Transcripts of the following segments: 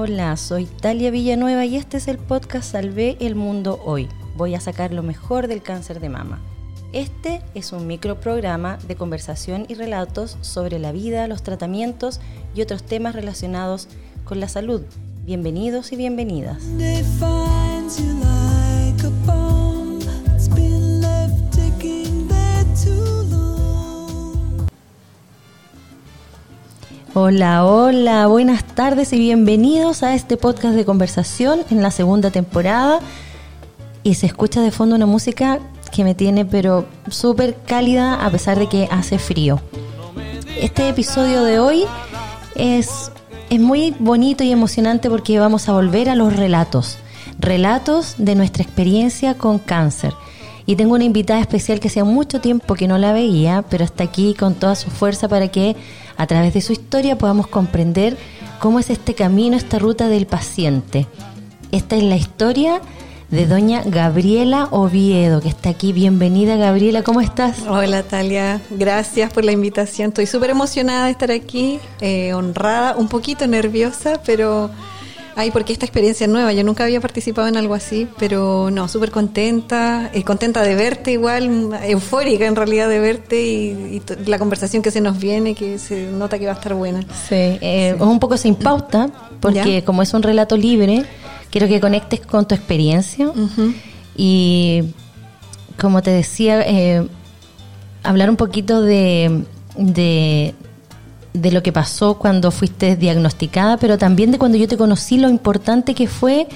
Hola, soy Talia Villanueva y este es el podcast Salvé el Mundo Hoy. Voy a sacar lo mejor del cáncer de mama. Este es un microprograma de conversación y relatos sobre la vida, los tratamientos y otros temas relacionados con la salud. Bienvenidos y bienvenidas. Hola, hola, buenas tardes y bienvenidos a este podcast de conversación en la segunda temporada. Y se escucha de fondo una música que me tiene pero súper cálida a pesar de que hace frío. Este episodio de hoy es, es muy bonito y emocionante porque vamos a volver a los relatos, relatos de nuestra experiencia con cáncer. Y tengo una invitada especial que hacía mucho tiempo que no la veía, pero está aquí con toda su fuerza para que a través de su historia podamos comprender cómo es este camino, esta ruta del paciente. Esta es la historia de doña Gabriela Oviedo, que está aquí. Bienvenida, Gabriela, ¿cómo estás? Hola, Talia. Gracias por la invitación. Estoy súper emocionada de estar aquí, eh, honrada, un poquito nerviosa, pero... Ay, porque esta experiencia es nueva, yo nunca había participado en algo así, pero no, súper contenta, eh, contenta de verte igual, eufórica en realidad de verte y, la conversación que se nos viene, que se nota que va a estar buena. Sí, eh, es un poco sin pauta, porque como es un relato libre, quiero que conectes con tu experiencia. Y, como te decía, eh, hablar un poquito de, de, de, lo que pasó cuando fuiste diagnosticada, pero también de cuando yo te conocí, lo importante que fue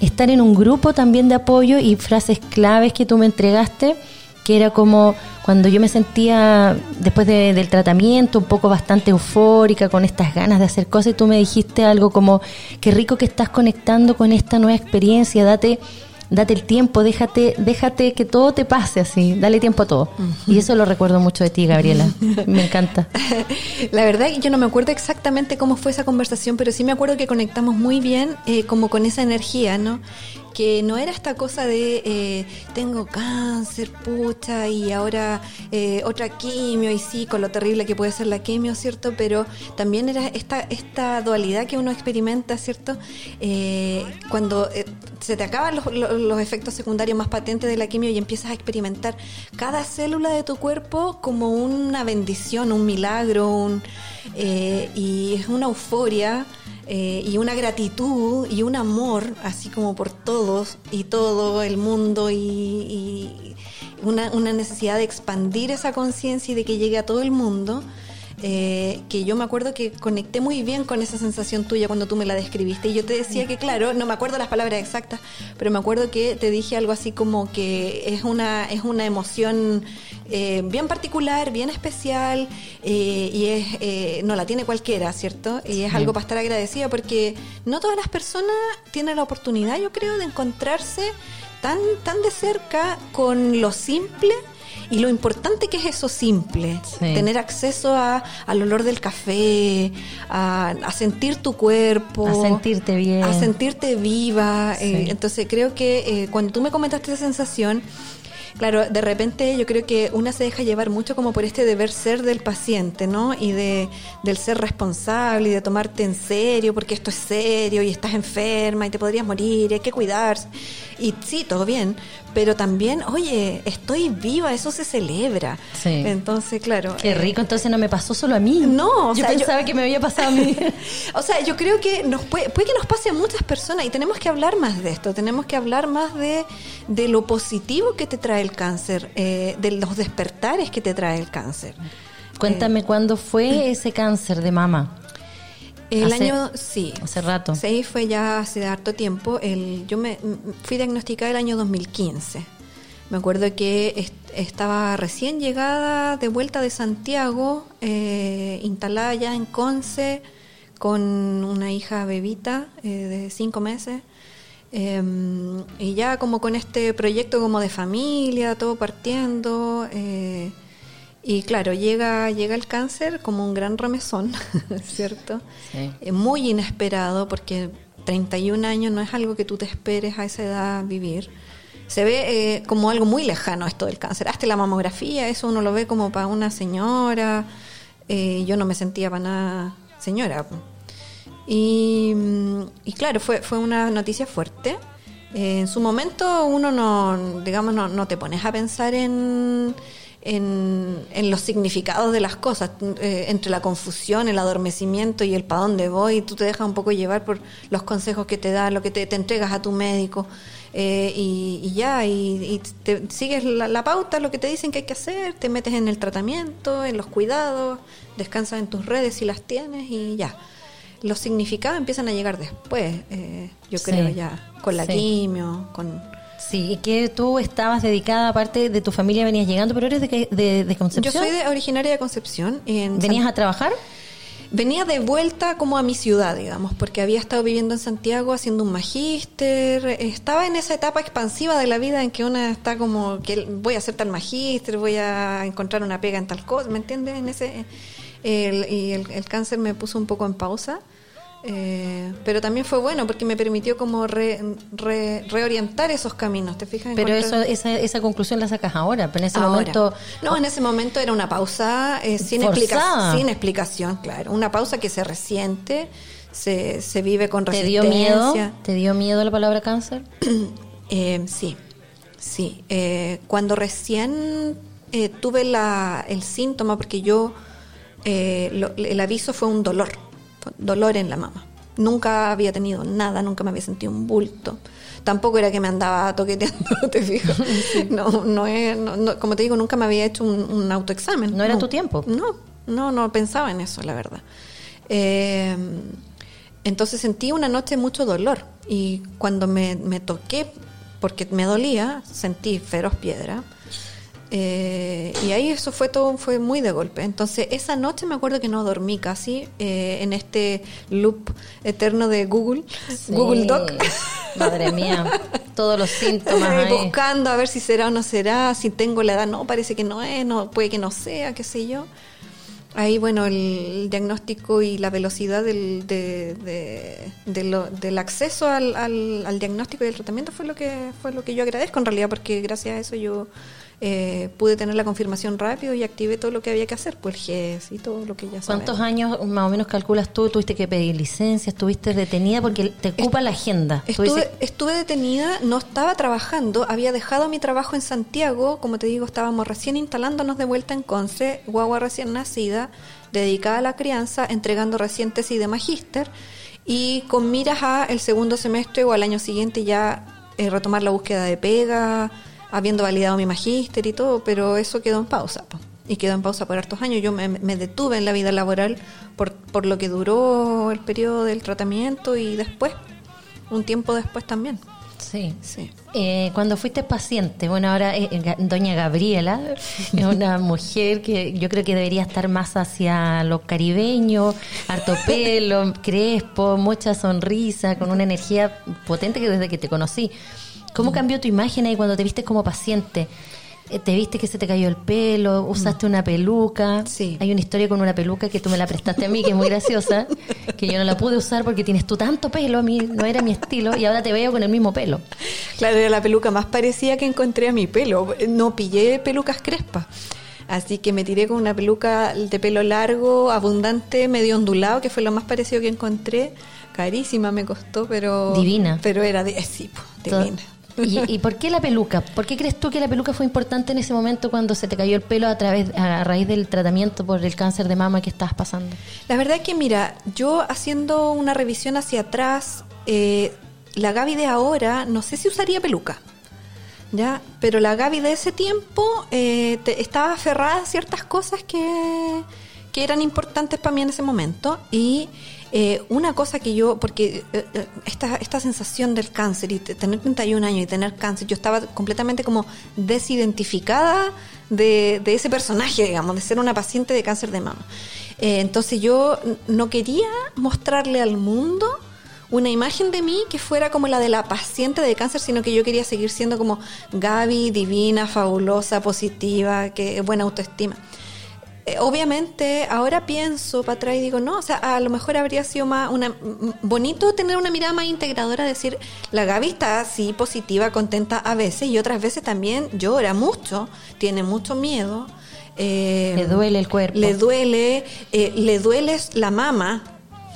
estar en un grupo también de apoyo y frases claves que tú me entregaste, que era como cuando yo me sentía después del tratamiento un poco bastante eufórica, con estas ganas de hacer cosas, y tú me dijiste algo como, qué rico que estás conectando con esta nueva experiencia, date date el tiempo, déjate, déjate que todo te pase así, dale tiempo a todo. Y eso lo recuerdo mucho de ti, Gabriela. Me encanta. La verdad, yo no me acuerdo exactamente cómo fue esa conversación, pero sí me acuerdo que conectamos muy bien eh, como con esa energía, ¿no? Que no era esta cosa de eh, tengo cáncer, pucha, y ahora eh, otra quimio, y sí, con lo terrible que puede ser la quimio, ¿cierto? Pero también era esta, esta dualidad que uno experimenta, ¿cierto? Eh, cuando se te acaban los, los, efectos secundarios más patentes de la quimio y empiezas a experimentar cada célula de tu cuerpo como una bendición, un milagro, un, y es una euforia. Eh, y una gratitud y un amor, así como por todos y todo el mundo, y, una, una, necesidad de expandir esa conciencia y de que llegue a todo el mundo. Eh, que yo me acuerdo que conecté muy bien con esa sensación tuya cuando tú me la describiste. Y yo te decía que, claro, no me acuerdo las palabras exactas, pero me acuerdo que te dije algo así como que es una, es una emoción eh, bien particular, bien especial, eh, y es, no la tiene cualquiera, ¿cierto? Y es algo para estar agradecida porque no todas las personas tienen la oportunidad, yo creo, de encontrarse tan, tan de cerca con lo simple y lo importante que es eso simple, tener acceso a, al olor del café, a, sentir tu cuerpo, a sentirte bien, a sentirte viva. Eh, entonces creo que eh, cuando tú me comentaste esa sensación, Claro, de repente yo creo que una se deja llevar mucho como por este deber ser del paciente, ¿no? Y de, del ser responsable y de tomarte en serio, porque esto es serio y estás enferma y te podrías morir y hay que cuidarse. Y sí, todo bien, pero también, oye, estoy viva, eso se celebra. Sí. Entonces, claro. Qué eh, rico, entonces no me pasó solo a mí. No, o yo pensaba que me había pasado a mí. o sea, yo creo que nos puede, puede que nos pase a muchas personas y tenemos que hablar más de esto, tenemos que hablar más de, de lo positivo que te trae el cáncer, eh, de los despertares que te trae el cáncer. Cuéntame, ¿cuándo fue ese cáncer de mama? El año, sí. Hace rato. Sí, fue ya hace harto tiempo. El, yo me fui diagnosticada el año 2015. Me acuerdo que estaba recién llegada de vuelta de Santiago, eh, instalada ya en Conce, con una hija bebita eh, de cinco meses. Em, y ya como con este proyecto como de familia, todo partiendo. Eh, y claro, llega, llega el cáncer como un gran remesón, ¿cierto? Sí. muy inesperado porque 31 años no es algo que tú te esperes a esa edad vivir. Se ve eh, como algo muy lejano esto del cáncer. Hasta la mamografía, eso uno lo ve como para una señora. Eh, yo no me sentía para nada señora. Y, mm, y claro, fue, fue una noticia fuerte. Eh, en su momento uno no, digamos, no, no te pones a pensar en, en, en los significados de las cosas, eh, entre la confusión, el adormecimiento y el para dónde voy, tú te dejas un poco llevar por los consejos que te da, lo que te, te entregas a tu médico. eh, y, y ya, y, y te, sigues la, la pauta, lo que te dicen que hay que hacer, te metes en el tratamiento, en los cuidados, descansas en tus redes si las tienes y ya. Los significados empiezan a llegar después, eh, yo Sí, creo ya, con la sí. quimio, con... Sí, y que tú estabas dedicada, aparte de tu familia, venías llegando, pero eres de, de, de Yo Concepción. soy de, originaria de Concepción. en ¿Venías San- a trabajar? Venía de vuelta como a mi ciudad, digamos, porque había estado viviendo en Santiago haciendo un magíster. Estaba en esa etapa expansiva de la vida en que una está como que voy a hacer tal magíster, voy a encontrar una pega en tal cosa, ¿me entiendes? En ese, el, y el, el cáncer me puso un poco en pausa. eh, pero también fue bueno porque me permitió como re- re- reorientar esos caminos, ¿te fijas? Pero eso, esa, esa conclusión la sacas ahora, pero en ese Ahora. momento... No, en ese momento era una pausa eh, sin, explicación, sin explicación, claro. Una pausa que se resiente, se, se vive con ¿Te dio resistencia. miedo? ¿Te dio miedo la palabra cáncer? Eh, sí, sí. Eh, cuando recién eh, tuve la, el síntoma, porque yo, eh, lo- el aviso fue un dolor, dolor en la mama. Nunca había tenido nada, nunca me había sentido un bulto. Tampoco era que me andaba toqueteando, te fijo. No, no, es- no- no, como te digo, nunca me había hecho un, un autoexamen. No era tu tiempo. No, no, no pensaba en eso, la verdad. Eh, entonces sentí una noche mucho dolor y cuando me, me toqué, porque me dolía, sentí feroz piedra. Eh, y ahí eso fue todo, fue muy de golpe. Entonces esa noche me acuerdo que no dormí casi eh, en este loop eterno de Google, Sí. Google Doc. Madre mía, todos los síntomas. Buscando a ver si será o no será, si tengo la edad, no, parece que no es, no, puede que no sea, qué sé yo. Ahí, bueno, el, diagnóstico y la velocidad del, de- de- de lo- del acceso al, al- al diagnóstico y al tratamiento fue lo que fue lo que yo agradezco en realidad, porque gracias a eso yo eh, pude tener la confirmación rápido y activé todo lo que había que hacer, pues el GES y todo lo que ya ¿Cuántos sabemos. años más o menos calculas tú? ¿Tuviste que pedir licencia? ¿Estuviste detenida? Porque te ocupa la agenda. Estuve, estuve detenida, no estaba trabajando, había dejado mi trabajo en Santiago, como te digo, estábamos recién instalándonos de vuelta en Conce, guagua recién nacida, dedicada a la crianza, entregando recién tesis de magíster y con miras a el segundo semestre o al año siguiente ya eh, retomar la búsqueda de pega, habiendo validado mi magíster y todo, pero eso quedó en pausa. po. Y quedó en pausa por hartos años. Yo me, me detuve en la vida laboral por, por lo que duró el periodo del tratamiento y después, un tiempo después también. sí. Sí. Eh, cuando fuiste paciente, bueno, ahora eh, Ga- doña Gabriela es una mujer que yo creo que debería estar más hacia lo caribeño, harto pelo, crespo, mucha sonrisa, con una energía potente que desde que te conocí. ¿Cómo cambió tu imagen ahí cuando te viste como paciente? Eh, ¿Te viste que se te cayó el pelo? ¿Usaste una peluca? Sí. Hay una historia con una peluca que tú me la prestaste a mí, que es muy graciosa, que yo no la pude usar porque tienes tú tanto pelo, a mí no era mi estilo, y ahora te veo con el mismo pelo. Claro, era la peluca más parecida que encontré a mi pelo. No pillé pelucas crespas. Así que me tiré con una peluca de pelo largo, abundante, medio ondulado, que fue lo más parecido que encontré. Carísima me costó, pero... Divina. Pero era de, eh, sí, divina. ¿Y, por qué la peluca? ¿Por qué crees tú que la peluca fue importante en ese momento cuando se te cayó el pelo a través a raíz del tratamiento por el cáncer de mama que estabas pasando? La verdad es que, mira, yo haciendo una revisión hacia atrás, eh, la Gaby de ahora, no sé si usaría peluca, ¿ya? Pero la Gaby de ese tiempo eh, estaba aferrada a ciertas cosas que, que eran importantes para mí en ese momento. Y eh, una cosa que yo, porque eh, eh, esta, esta sensación del cáncer y te- tener 31 años y tener cáncer, yo estaba completamente como desidentificada de, de ese personaje, digamos, de ser una paciente de cáncer de mama. Eh, entonces yo no quería mostrarle al mundo una imagen de mí que fuera como la de la paciente de cáncer, sino que yo quería seguir siendo como Gaby, divina, fabulosa, positiva, que buena autoestima. Eh, obviamente, ahora pienso para atrás y digo, no, o sea, a lo mejor habría sido más una, bonito tener una mirada más integradora, decir, la Gaby está así positiva, contenta a veces y otras veces también llora mucho, tiene mucho miedo. eh, Le duele el cuerpo. Le duele, eh, le duele la mama.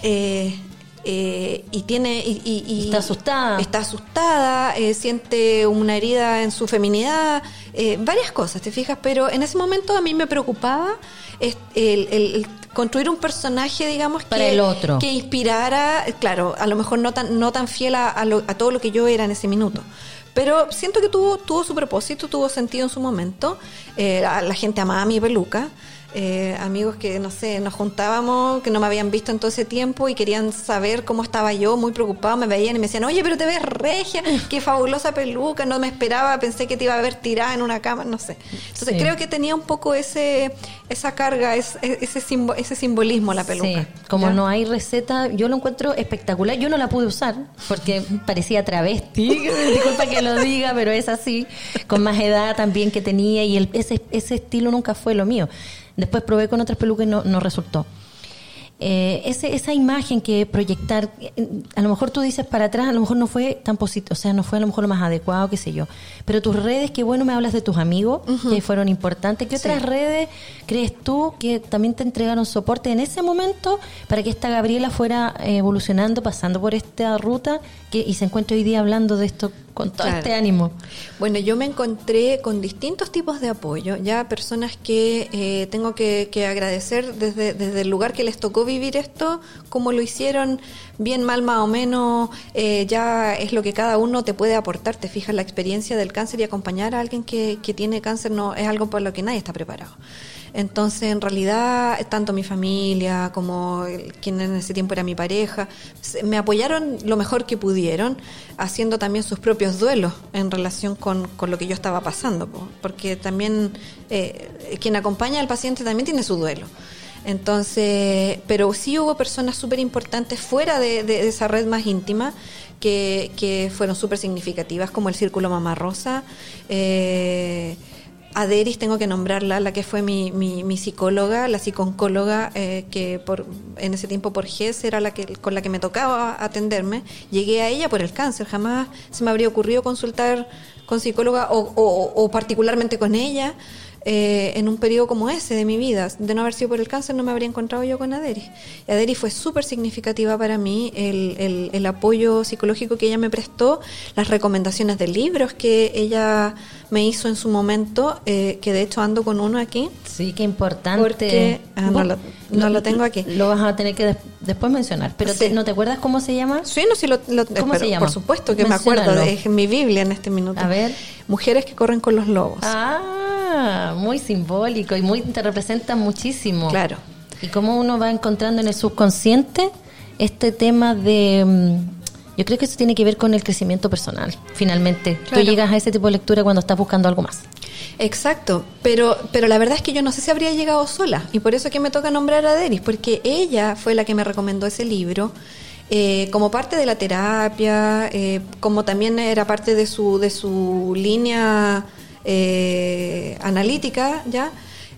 eh, eh, y tiene y, está asustada está asustada eh, siente una herida en su feminidad eh, varias cosas te fijas pero en ese momento a mí me preocupaba el, construir un personaje digamos para que, el otro que inspirara claro a lo mejor no tan no tan fiel a, a todo lo que yo era en ese minuto pero siento que tuvo, tuvo su propósito, tuvo sentido en su momento. la, la, gente amaba mi peluca. Eh, amigos que, no sé, nos juntábamos, que no me habían visto en todo ese tiempo y querían saber cómo estaba yo, muy preocupados, me veían y me decían, oye, pero te ves regia, qué fabulosa peluca, no me esperaba, pensé que te iba a ver tirada en una cama, no sé. Entonces creo que tenía un poco ese esa carga, ese, ese, ese simbolismo la peluca. Sí, como no hay receta, yo lo encuentro espectacular, yo no la pude usar porque parecía travesti, disculpa que lo diga, pero es así, con más edad también que tenía y el, ese, ese estilo nunca fue lo mío. Después probé con otras pelucas y no, no resultó. Eh, ese, esa imagen que proyectar, a lo mejor tú dices para atrás, a lo mejor no fue tan positivo, o sea, no fue a lo mejor lo más adecuado, qué sé yo. Pero tus redes, qué bueno me hablas de tus amigos, que fueron importantes. ¿Qué otras redes crees tú que también te entregaron soporte en ese momento para que esta Gabriela fuera evolucionando, pasando por esta ruta que, y se encuentre hoy día hablando de esto con todo este ánimo? Bueno, yo me encontré con distintos tipos de apoyo, ya personas que eh, tengo que, agradecer desde, desde, el lugar que les tocó vivir esto, como lo hicieron, bien, mal, más o menos, eh, ya es lo que cada uno te puede aportar, te fijas la experiencia del cáncer y acompañar a alguien que, que tiene cáncer no es algo por lo que nadie está preparado. Entonces, en realidad, tanto mi familia como quien en ese tiempo era mi pareja, me apoyaron lo mejor que pudieron, haciendo también sus propios duelos en relación con, lo que yo estaba pasando, porque también eh, quien acompaña al paciente también tiene su duelo. Entonces, pero sí hubo personas súper importantes fuera de, esa red más íntima que, que fueron súper significativas, como el Círculo Mamá Rosa. Eh, Aderis tengo que nombrarla, la que fue mi, mi, psicóloga, la psiconcóloga, eh, que por, en ese tiempo por GES era la que, con la que me tocaba atenderme. Llegué a ella por el cáncer, jamás se me habría ocurrido consultar con psicóloga o, o particularmente con ella. Eh, en un periodo como ese de mi vida. De no haber sido por el cáncer, no me habría encontrado yo con Aderi. Y Aderi fue súper significativa para mí, el, el, apoyo psicológico que ella me prestó, las recomendaciones de libros que ella me hizo en su momento, eh, que de hecho ando con uno aquí. Sí, qué importante. Porque ah, no, lo, tengo aquí. Lo vas a tener que después mencionar. Pero ¿no te acuerdas cómo se llama? Sí, no, sí, lo, ¿Cómo se llama? Por supuesto que me acuerdo, es mi Biblia en este minuto. A ver. Mujeres que corren con los lobos. Ah muy simbólico y muy te representa muchísimo. Claro. Y cómo uno va encontrando en el subconsciente este tema de mm, yo creo que eso tiene que ver con el crecimiento personal, finalmente. Tú llegas a ese tipo de lectura cuando estás buscando algo más. Exacto, pero, pero la verdad es que yo no sé si habría llegado sola, y por eso que me toca nombrar a Deris, porque ella fue la que me recomendó ese libro. Eh, como parte de la terapia, eh, como también era parte de su, de su línea eh, analítica, ¿ya?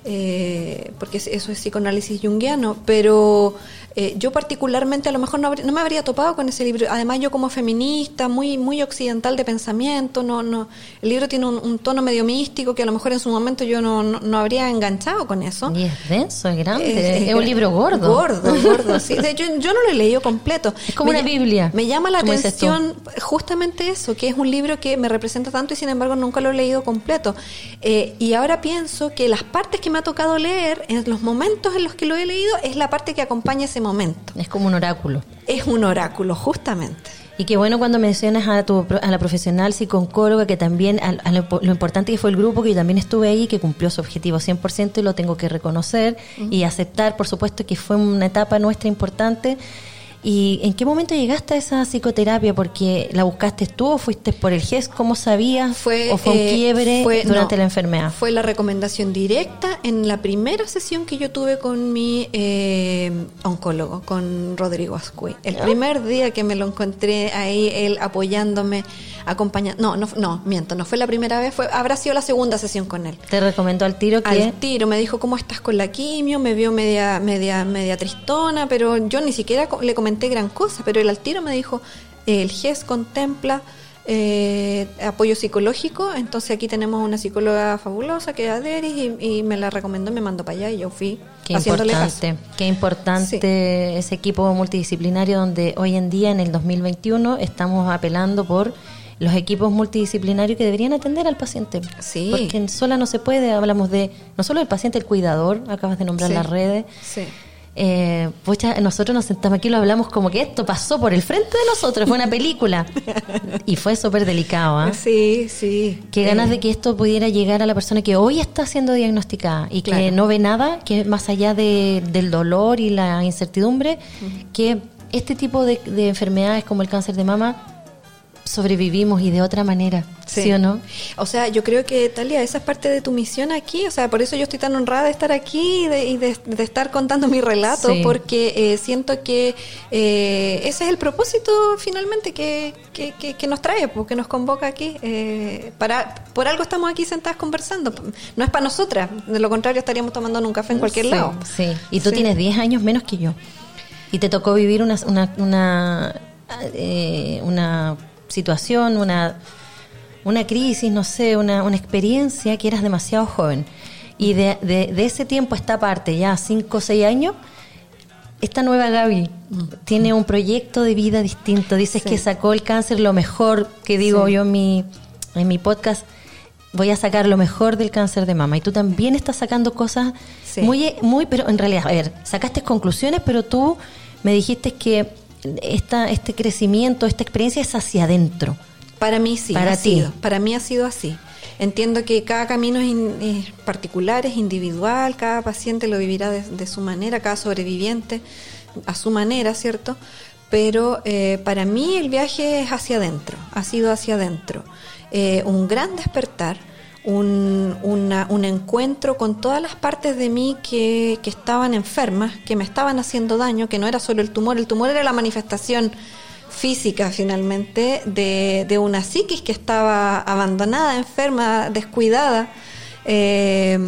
Eh, porque eso es psicoanálisis junguiano, pero eh, yo particularmente a lo mejor no, no, me habría topado con ese libro. Además yo como feminista, muy muy occidental de pensamiento, no no el libro tiene un, tono medio místico que a lo mejor en su momento yo no, no, habría enganchado con eso. Y es denso, es grande, es, un libro gordo. Gordo, gordo, sí. De hecho yo no lo he leído completo. Es como una Biblia. Me llama la atención justamente eso, que es un libro que me representa tanto y sin embargo nunca lo he leído completo. Eh, y ahora pienso que las partes que me ha tocado leer, en los momentos en los que lo he leído, es la parte que acompaña ese momento. Es como un oráculo. Es un oráculo, justamente. Y qué bueno cuando mencionas a, tu, a la profesional psicóloga, que también, a, lo, importante que fue el grupo, que yo también estuve ahí, que cumplió su objetivo 100% y lo tengo que reconocer y aceptar, por supuesto, que fue una etapa nuestra importante ¿Y en qué momento llegaste a esa psicoterapia? ¿Porque la buscaste tú o fuiste por el GES? ¿Cómo sabías? Fue, ¿O fue un eh, quiebre durante la enfermedad? Fue la recomendación directa en la primera sesión que yo tuve con mi eh, oncólogo, con Rodrigo Ascuy. El primer día que me lo encontré ahí, él apoyándome, acompañando. No, no, no, miento, no fue la primera vez, fue habrá sido la segunda sesión con él. ¿Te recomendó al tiro que...? Al tiro, me dijo, ¿cómo estás con la quimio? Me vio media, media, media tristona, pero yo ni siquiera le comenté gran cosa, pero el al tiro me dijo, el GES contempla eh, apoyo psicológico. Entonces aquí tenemos una psicóloga fabulosa que es Aderis y, me la recomendó, me mandó para allá y yo fui. Qué importante, qué importante ese equipo multidisciplinario donde hoy en día, en el 2021, estamos apelando por los equipos multidisciplinarios que deberían atender al paciente. Sí. Porque en sola no se puede, hablamos de no solo el paciente, el cuidador, acabas de nombrar las redes. Sí. Eh, nosotros nos sentamos aquí y lo hablamos como que esto pasó por el frente de nosotros, fue una película. y fue súper delicado, ¿ah? Sí, sí. Qué ganas de que esto pudiera llegar a la persona que hoy está siendo diagnosticada y que no ve nada, que más allá de, del dolor y la incertidumbre, que este tipo de enfermedades como el cáncer de mama sobrevivimos y de otra manera, sí. o no? O sea, yo creo que, Talia, esa es parte de tu misión aquí, o sea, por eso yo estoy tan honrada de estar aquí y de, estar contando mi relato, porque eh, siento que eh, ese es el propósito finalmente que, que, nos trae, porque pues, nos convoca aquí. Eh, para Por algo estamos aquí sentadas conversando, no es para nosotras, de lo contrario estaríamos tomando un café en cualquier lado. Sí, y tú tienes 10 años menos que yo, y te tocó vivir una... una, una una situación, una, una crisis, no sé, una, una experiencia que eras demasiado joven. Y de, de, ese tiempo a esta parte, ya 5 o 6 años, esta nueva Gaby tiene un proyecto de vida distinto. Dices que sacó el cáncer lo mejor, que digo yo en mi, en mi podcast, voy a sacar lo mejor del cáncer de mama. Y tú también estás sacando cosas muy, muy, pero en realidad, a ver, sacaste conclusiones, pero tú me dijiste que esta, este crecimiento, esta experiencia es hacia adentro. Para mí sí, para ti. para mí ha sido así. Entiendo que cada camino es, particular, es individual, cada paciente lo vivirá de, su manera, cada sobreviviente a su manera, ¿cierto? Pero eh, para mí el viaje es hacia adentro, ha sido hacia adentro. Eh, un gran despertar un, un encuentro con todas las partes de mí que, que, estaban enfermas, que me estaban haciendo daño, que no era solo el tumor, el tumor era la manifestación física finalmente de, de una psiquis que estaba abandonada, enferma, descuidada, eh,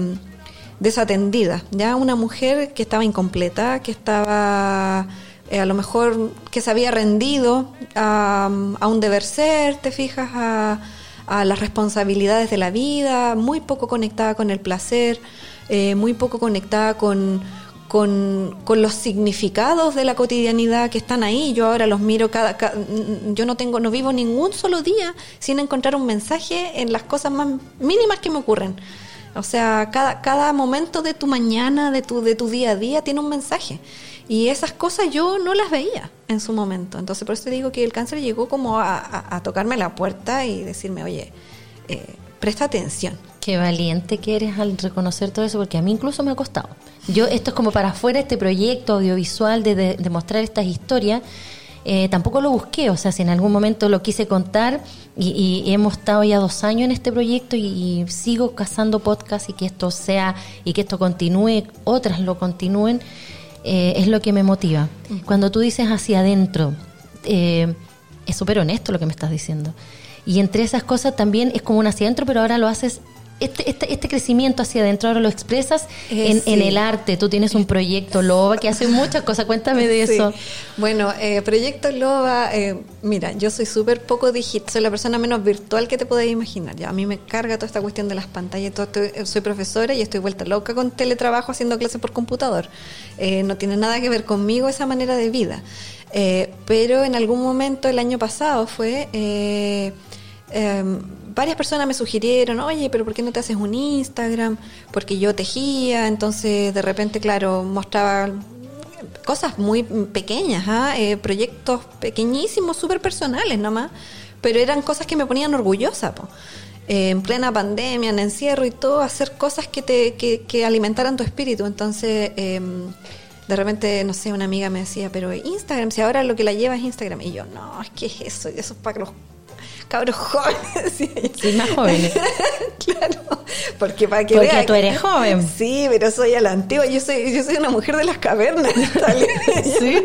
desatendida, ya una mujer que estaba incompleta, que estaba eh, a lo mejor que se había rendido a, a un deber ser, te fijas, a a las responsabilidades de la vida, muy poco conectada con el placer, eh, muy poco conectada con, con, los significados de la cotidianidad que están ahí. Yo ahora los miro cada, yo no tengo, no vivo ningún solo día sin encontrar un mensaje en las cosas más mínimas que me ocurren. O sea, cada, cada momento de tu mañana, de tu, de tu día a día, tiene un mensaje. Y esas cosas yo no las veía en su momento. Entonces, por eso te digo que el cáncer llegó como a, tocarme la puerta y decirme, oye, eh, presta atención. Qué valiente que eres al reconocer todo eso, porque a mí incluso me ha costado. Yo, esto es como para afuera, este proyecto audiovisual de, de, mostrar estas historias. Eh, tampoco lo busqué, o sea, si en algún momento lo quise contar y, hemos estado ya dos años en este proyecto y, y, sigo cazando podcast y que esto sea y que esto continúe, otras lo continúen, eh, es lo que me motiva. Cuando tú dices hacia adentro, eh, es súper honesto lo que me estás diciendo. Y entre esas cosas también es como un hacia adentro, pero ahora lo haces este, este, este, crecimiento hacia adentro ahora lo expresas en, en, el arte. Tú tienes un proyecto Loba que hace muchas cosas. Cuéntame de eso. Bueno, eh, proyecto Loba, eh, mira, yo soy súper poco digital, soy la persona menos virtual que te podéis imaginar. Ya, a mí me carga toda esta cuestión de las pantallas. Todo, eh, soy profesora y estoy vuelta loca con teletrabajo haciendo clases por computador. Eh, no tiene nada que ver conmigo esa manera de vida. pero en algún momento el año pasado fue Em, varias personas me sugirieron, oye, pero ¿por qué no te haces un Instagram? Porque yo tejía, entonces de repente, claro, mostraba cosas muy pequeñas, ¿ah? eh, proyectos pequeñísimos, súper personales nomás, pero eran cosas que me ponían orgullosa. Eh, en plena pandemia, en encierro y todo, hacer cosas que, te, que, que alimentaran tu espíritu. Entonces, em, de repente, no sé, una amiga me decía, pero Instagram, si ahora lo que la lleva es Instagram. Y yo, no, es que es eso, eso es para los cabros jóvenes. Sí, más jóvenes. claro, porque para que Porque tú eres joven. Sí, pero soy a la antigua. Yo soy, yo soy una mujer de las cavernas. ¿Sí?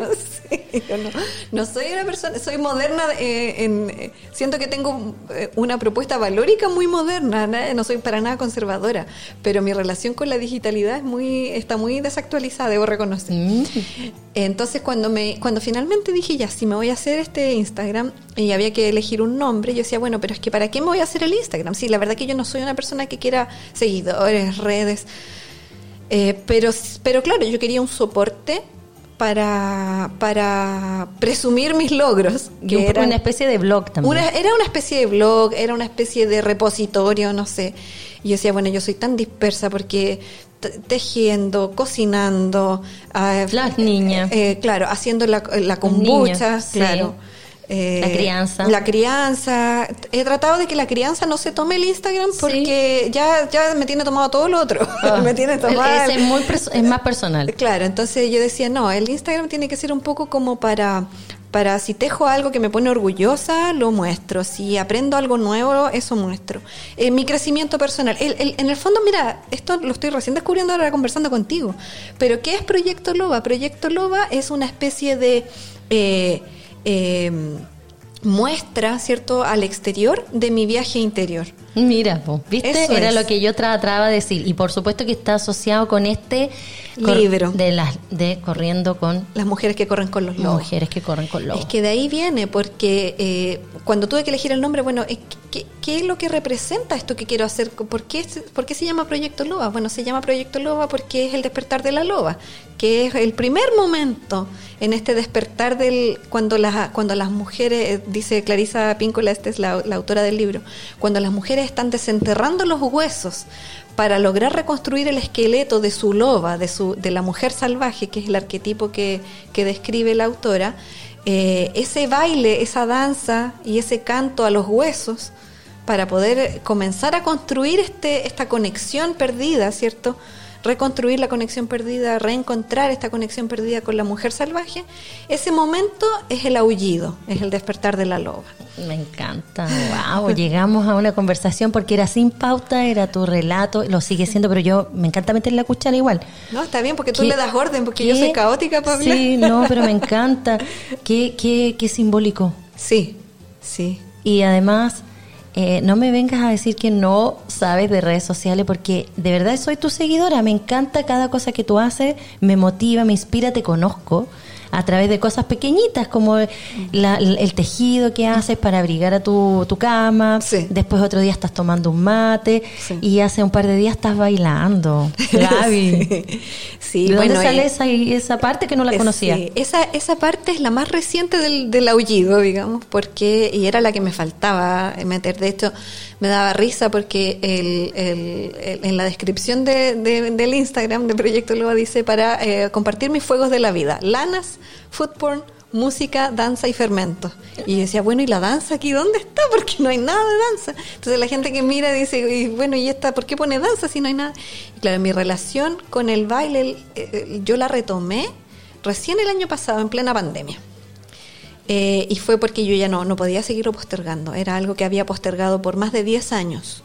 no, soy una persona, soy moderna, eh, en, eh, siento que tengo eh, una propuesta valórica muy moderna, no soy para nada conservadora, pero mi relación con la digitalidad es muy, está muy desactualizada, debo reconocer. Mm. Entonces cuando me, cuando finalmente dije ya, si me voy a hacer este Instagram y había que elegir un nombre, yo decía, bueno, pero es que ¿para qué me voy a hacer el Instagram? Sí, la verdad que yo no soy una persona que quiera seguidores, redes. pero, pero claro, yo quería un soporte para, para presumir mis logros. Que era una especie de blog también. era una especie de blog, era una especie de repositorio, no sé. Y yo decía, bueno, yo soy tan dispersa porque tejiendo, cocinando. Ah, Las niñas. Eh, claro, haciendo la, la kombucha, claro. Eh, la crianza. La crianza. He tratado de que la crianza no se tome el Instagram porque ya, ya me tiene tomado todo lo otro. Ah. me tiene tomado. Es, muy es más personal. Claro, entonces yo decía, no, el Instagram tiene que ser un poco como para para si tejo algo que me pone orgullosa, lo muestro. Si aprendo algo nuevo, eso muestro. Eh, mi crecimiento personal. en el fondo, mira, esto lo estoy recién descubriendo ahora conversando contigo. Pero, ¿qué es Proyecto Loba? Proyecto Loba es una especie de... Eh, eh, muestra, ¿cierto?, al exterior de mi viaje interior. Mira, ¿viste? Era lo que yo trataba de decir. Y por supuesto que está asociado con este libro de las de corriendo con las mujeres que corren con los lobos. Mujeres que corren con lobos. Es que de ahí viene, porque eh, cuando tuve que elegir el nombre, bueno, ¿qué, ¿qué, es lo que representa esto que quiero hacer? ¿Por qué, ¿Por qué se llama Proyecto Loba? Bueno, se llama Proyecto Loba porque es el despertar de la loba, que es el primer momento en este despertar del cuando las cuando las mujeres, eh, dice Clarisa Píncola, esta es la, la autora del libro, cuando las mujeres están desenterrando los huesos para lograr reconstruir el esqueleto de su loba, de, su, de la mujer salvaje, que es el arquetipo que, describe la autora, eh, ese baile, esa danza y ese canto a los huesos, para poder comenzar a construir este, esta conexión perdida, ¿cierto? Reconstruir la conexión perdida, reencontrar esta conexión perdida con la mujer salvaje, ese momento es el aullido, es el despertar de la loba. Me encanta, wow, llegamos a una conversación porque era sin pauta, era tu relato, lo sigue siendo, pero yo me encanta meter la cuchara igual. No, está bien, porque tú le das orden, porque yo soy caótica para Sí, no, pero me encanta. qué, qué, qué simbólico. Sí, sí. Y además eh, no me vengas a decir que no sabes de redes sociales porque de verdad soy tu seguidora, me encanta cada cosa que tú haces, me motiva, me inspira, te conozco a través de cosas pequeñitas como el tejido que haces para abrigar a tu, tu cama, después otro día estás tomando un mate y hace un par de días estás bailando. Gaby. Sí. ¿De dónde sale esa, esa parte que no la conocía? Esa, esa parte es la más reciente del, del aullido, digamos, porque y era la que me faltaba meter. De hecho, me daba risa porque el, el, en la descripción de, del Instagram de Proyecto Loba dice para eh, compartir mis fuegos de la vida, lanas, food porn, música, danza y fermento. Y decía, bueno, ¿y la danza aquí dónde está? Porque no hay nada de danza. Entonces la gente que mira dice, bueno, ¿y esta por qué pone danza si no hay nada? Y claro, mi relación con el baile, yo la retomé recién el año pasado, en plena pandemia. Eh, y fue porque yo ya no, no podía seguirlo postergando. Era algo que había postergado por más de 10 años.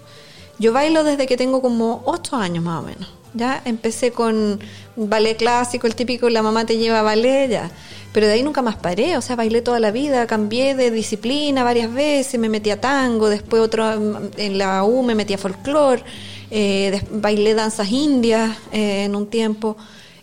Yo bailo desde que tengo como 8 años más o menos. Ya empecé con ballet clásico, el típico la mamá te lleva a ballet, ya. Pero de ahí nunca más paré, o sea, bailé toda la vida, cambié de disciplina varias veces, me metí a tango, después otro en la U me metí a folclore, eh, bailé danzas indias eh, en un tiempo.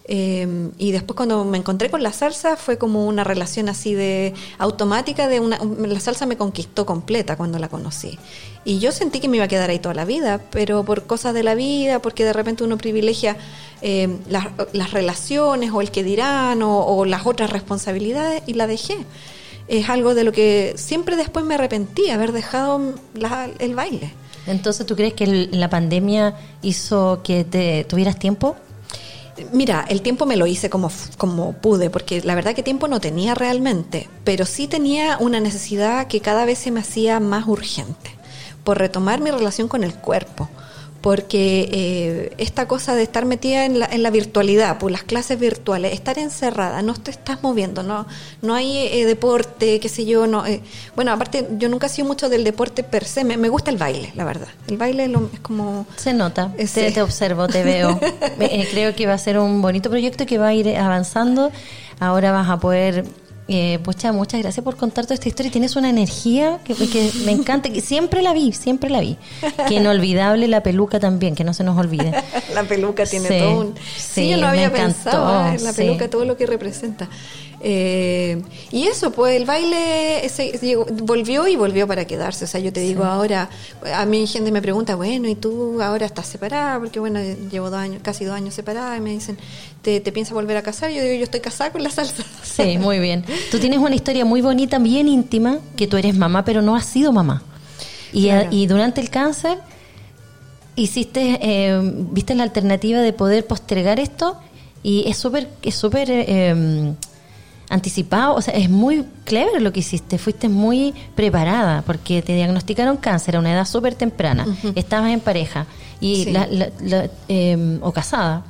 Em, y después cuando me encontré con la salsa fue como una relación así de automática de una la salsa me conquistó completa cuando la conocí. Y yo sentí que me iba a quedar ahí toda la vida, pero por cosas de la vida, porque de repente uno privilegia em, las, relaciones o el que dirán o, las otras responsabilidades y la dejé. Es algo de lo que siempre después me arrepentí, haber dejado el baile. Entonces, ¿tú crees que la pandemia hizo que tuvieras tiempo? Mira, el tiempo me lo hice como, como pude, porque la verdad que tiempo no tenía realmente, pero sí tenía una necesidad que cada vez se me hacía más urgente, por retomar mi relación con el cuerpo porque eh, esta cosa de estar metida en la, en la virtualidad, por pues las clases virtuales, estar encerrada, no te estás moviendo, no no hay eh, deporte, qué sé yo, no eh, bueno, aparte yo nunca he sido mucho del deporte per se, me, gusta el baile, la verdad. El baile es como se nota, te, te, observo, te veo. creo que va a ser un bonito proyecto que va a ir avanzando. Ahora vas a poder eh, pucha, muchas gracias por contar toda esta historia. Tienes una energía que, que me encanta, que siempre la vi, siempre la vi. Que inolvidable la peluca también, que no se nos olvide. la peluca tiene todo un... Sí, yo no había pensado en la peluca, todo lo que representa. Eh, y eso, pues el baile volvió y volvió para quedarse. O sea, yo te digo ahora, a mí gente me pregunta, bueno, ¿y tú ahora estás separada? Porque bueno, llevo dos años, casi dos años separada y me dicen, ¿te, te piensas volver a casar? Yo digo, yo estoy casada con la salsa. Sí, muy bien. Tú tienes una historia muy bonita, bien íntima, que tú eres mamá, pero no has sido mamá. Y, y durante el cáncer hiciste, eh, viste la alternativa de poder postergar esto y es súper, es súper... Eh, anticipado, o sea, es muy clever lo que hiciste, fuiste muy preparada porque te diagnosticaron cáncer a una edad súper temprana, estabas en pareja y em, o casada.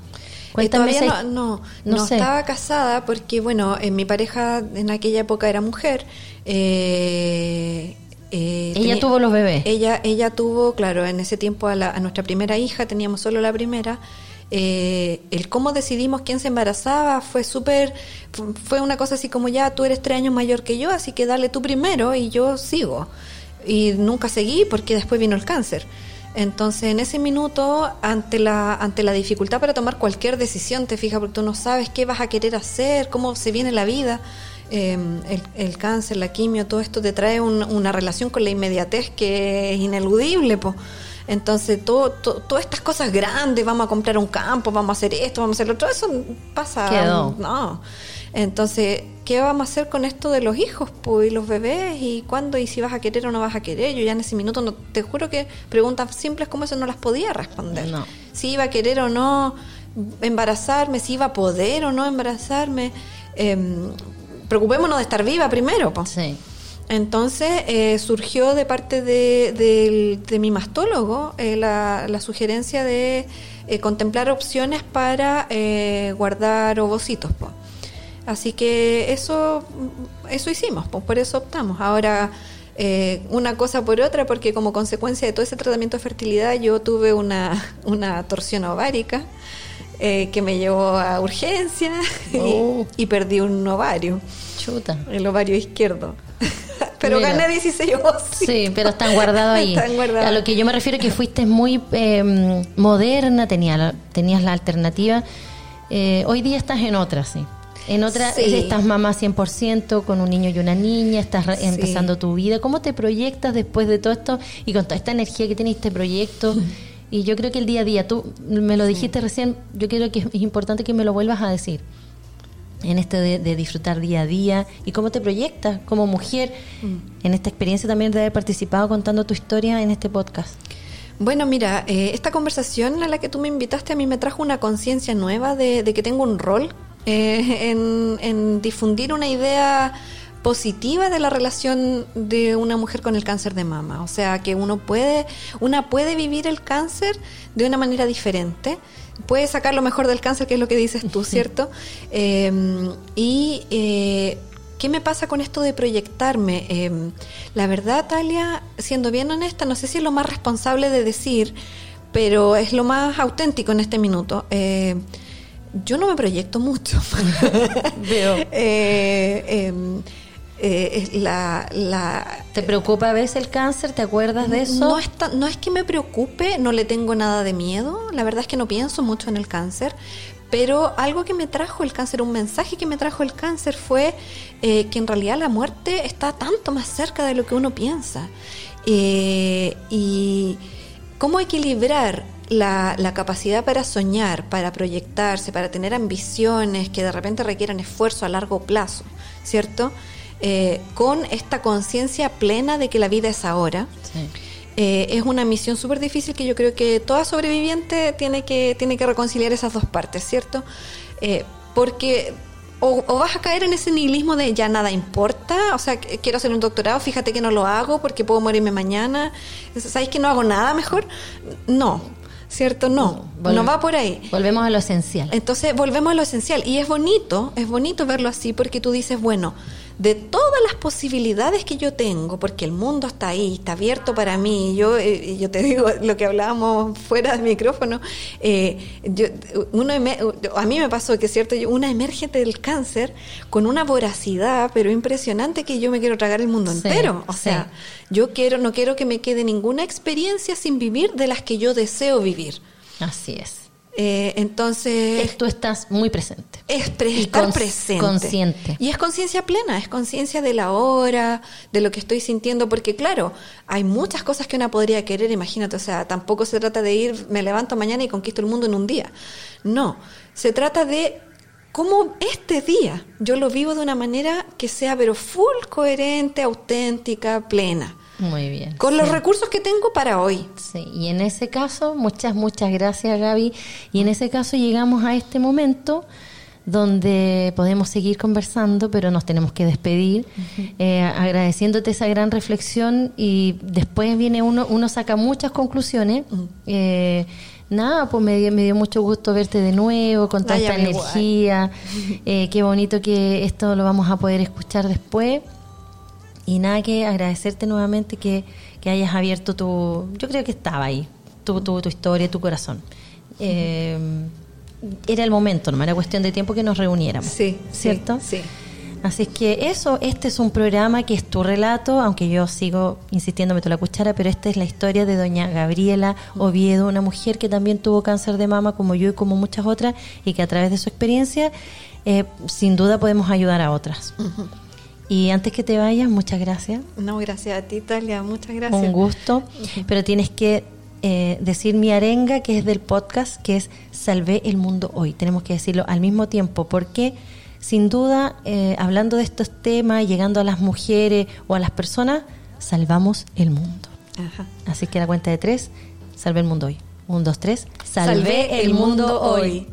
Cuéntame todavía no, no, no, estaba casada porque, bueno, en mi pareja en aquella época era mujer. Eh, eh, ella tuvo los bebés. Ella, ella tuvo, claro, en ese tiempo a, a nuestra primera hija, teníamos solo la primera. Eh, el cómo decidimos quién se embarazaba fue súper, fue una cosa así como ya tú eres tres años mayor que yo, así que dale tú primero y yo sigo. Y nunca seguí porque después vino el cáncer. Entonces, en ese minuto, ante la, ante la dificultad para tomar cualquier decisión, te fijas, porque tú no sabes qué vas a querer hacer, cómo se viene la vida, em, el, cáncer, la quimio, todo esto te trae una relación con la inmediatez que es ineludible. pues entonces, todo, todas estas cosas grandes, vamos a comprar un campo, vamos a hacer esto, vamos a hacer lo otro, eso pasa. No. Entonces, ¿qué vamos a hacer con esto de los hijos pues, y los bebés? ¿Y cuándo? ¿Y si vas a querer o no vas a querer? Yo ya en ese minuto, no, te juro que preguntas simples como eso no las podía responder. Si iba a querer o no embarazarme, si iba a poder o no embarazarme. Eh, preocupémonos de estar viva primero. Pues. Sí. Entonces eh, surgió de parte de, mi mastólogo eh, la, sugerencia de eh, contemplar opciones para guardar ovocitos. Así que eso, eso hicimos, por eso optamos. Ahora, una cosa por otra, porque como consecuencia de todo ese tratamiento de fertilidad yo tuve una, una torsión ovárica. que me llevó a urgencia y, oh. y, perdí un ovario. Chuta. El ovario izquierdo. Pero gané 16 Sí, pero están guardados ahí. A lo que yo me refiero es que fuiste muy em, moderna, tenía, tenías la alternativa. Eh, hoy día estás en otra, sí. En otra, estás mamá 100% con un niño y una niña, estás empezando tu vida. ¿Cómo te proyectas después de todo esto y con toda esta energía que tiene este proyecto? Y yo creo que el día a día, tú me lo dijiste recién, yo creo que es importante que me lo vuelvas a decir en este de, disfrutar día a día y cómo te proyectas como mujer mm. en esta experiencia también de haber participado contando tu historia en este podcast. Bueno, mira, eh, esta conversación a la que tú me invitaste a mí me trajo una conciencia nueva de, que tengo un rol eh, en, difundir una idea positiva de la relación de una mujer con el cáncer de mama. O sea, que uno puede, una puede vivir el cáncer de una manera diferente puede sacar lo mejor del cáncer, que es lo que dices tú, ¿cierto? Em, y eh, ¿qué me pasa con esto de proyectarme? Em, la verdad, Talia, siendo bien honesta, no sé si es lo más responsable de decir, pero es lo más auténtico en este minuto. Eh, yo no me proyecto mucho. Veo. eh, la, la, ¿Te preocupa a veces el cáncer? ¿Te acuerdas de eso? No es, no es que me preocupe, no le tengo nada de miedo, la verdad es que no pienso mucho en el cáncer, pero algo que me trajo el cáncer, un mensaje que me trajo el cáncer fue eh, que en realidad la muerte está tanto más cerca de lo que uno piensa. Eh, y cómo equilibrar la, la, capacidad para soñar, para proyectarse, para tener ambiciones que de repente requieran esfuerzo a largo plazo, ¿cierto? Eh, con esta conciencia plena de que la vida es ahora. Eh, es una misión súper difícil que yo creo que toda sobreviviente tiene que, tiene que reconciliar esas dos partes, ¿cierto? Eh, porque o, vas a caer en ese nihilismo de ya nada importa, o sea, quiero hacer un doctorado, fíjate que no lo hago porque puedo morirme mañana, ¿sabes que no hago nada mejor? No, ¿cierto? No, no, va por ahí. Volvemos a lo esencial. Entonces, volvemos a lo esencial. Y es bonito, es bonito verlo así porque tú dices, bueno, de todas las posibilidades que yo tengo, porque el mundo está ahí, está abierto para mí. Yo, eh, yo te digo lo que hablábamos fuera del micrófono. Eh, yo, uno, a mí me pasó que, cierto, una emergente del cáncer con una voracidad, pero impresionante, que yo me quiero tragar el mundo entero. O sea, yo quiero, no quiero que me quede ninguna experiencia sin vivir de las que yo deseo vivir. Así es. Eh, entonces... Tú estás muy presente. Es estar presente. Consciente. Y es conciencia plena, es conciencia de la hora, de lo que estoy sintiendo, porque claro, hay muchas cosas que una podría querer, imagínate, o sea, tampoco se trata de ir, me levanto mañana y conquisto el mundo en un día. No, se trata de cómo este día yo lo vivo de una manera que sea pero full coherente, auténtica, plena. Muy bien. Con los recursos que tengo para hoy. Sí, y en ese caso, muchas, muchas gracias Gaby. Y en ese caso llegamos a este momento donde podemos seguir conversando, pero nos tenemos que despedir, eh, agradeciéndote esa gran reflexión y después viene uno, uno saca muchas conclusiones. Eh, nada, pues me dio, me dio mucho gusto verte de nuevo, con toda esta energía. Eh, qué bonito que esto lo vamos a poder escuchar después. Y nada que agradecerte nuevamente que, hayas abierto tu... Yo creo que estaba ahí, tu, tu, tu historia, tu corazón. Eh, era el momento, no era cuestión de tiempo que nos reuniéramos. Sí, ¿cierto? Sí. Así es que eso, este es un programa que es tu relato, aunque yo sigo insistiendo, meto la cuchara, pero esta es la historia de doña Gabriela Oviedo, una mujer que también tuvo cáncer de mama como yo y como muchas otras, y que a través de su experiencia, eh, sin duda podemos ayudar a otras. Y antes que te vayas, muchas gracias. No, gracias a ti, Talia, muchas gracias. Un gusto, pero tienes que eh, decir mi arenga, que es del podcast, que es Salvé el mundo hoy. Tenemos que decirlo al mismo tiempo, porque sin duda, eh, hablando de estos temas, llegando a las mujeres o a las personas, salvamos el mundo. Así que la cuenta de tres, salve el mundo hoy. Un, dos, tres, salve, el, mundo, hoy.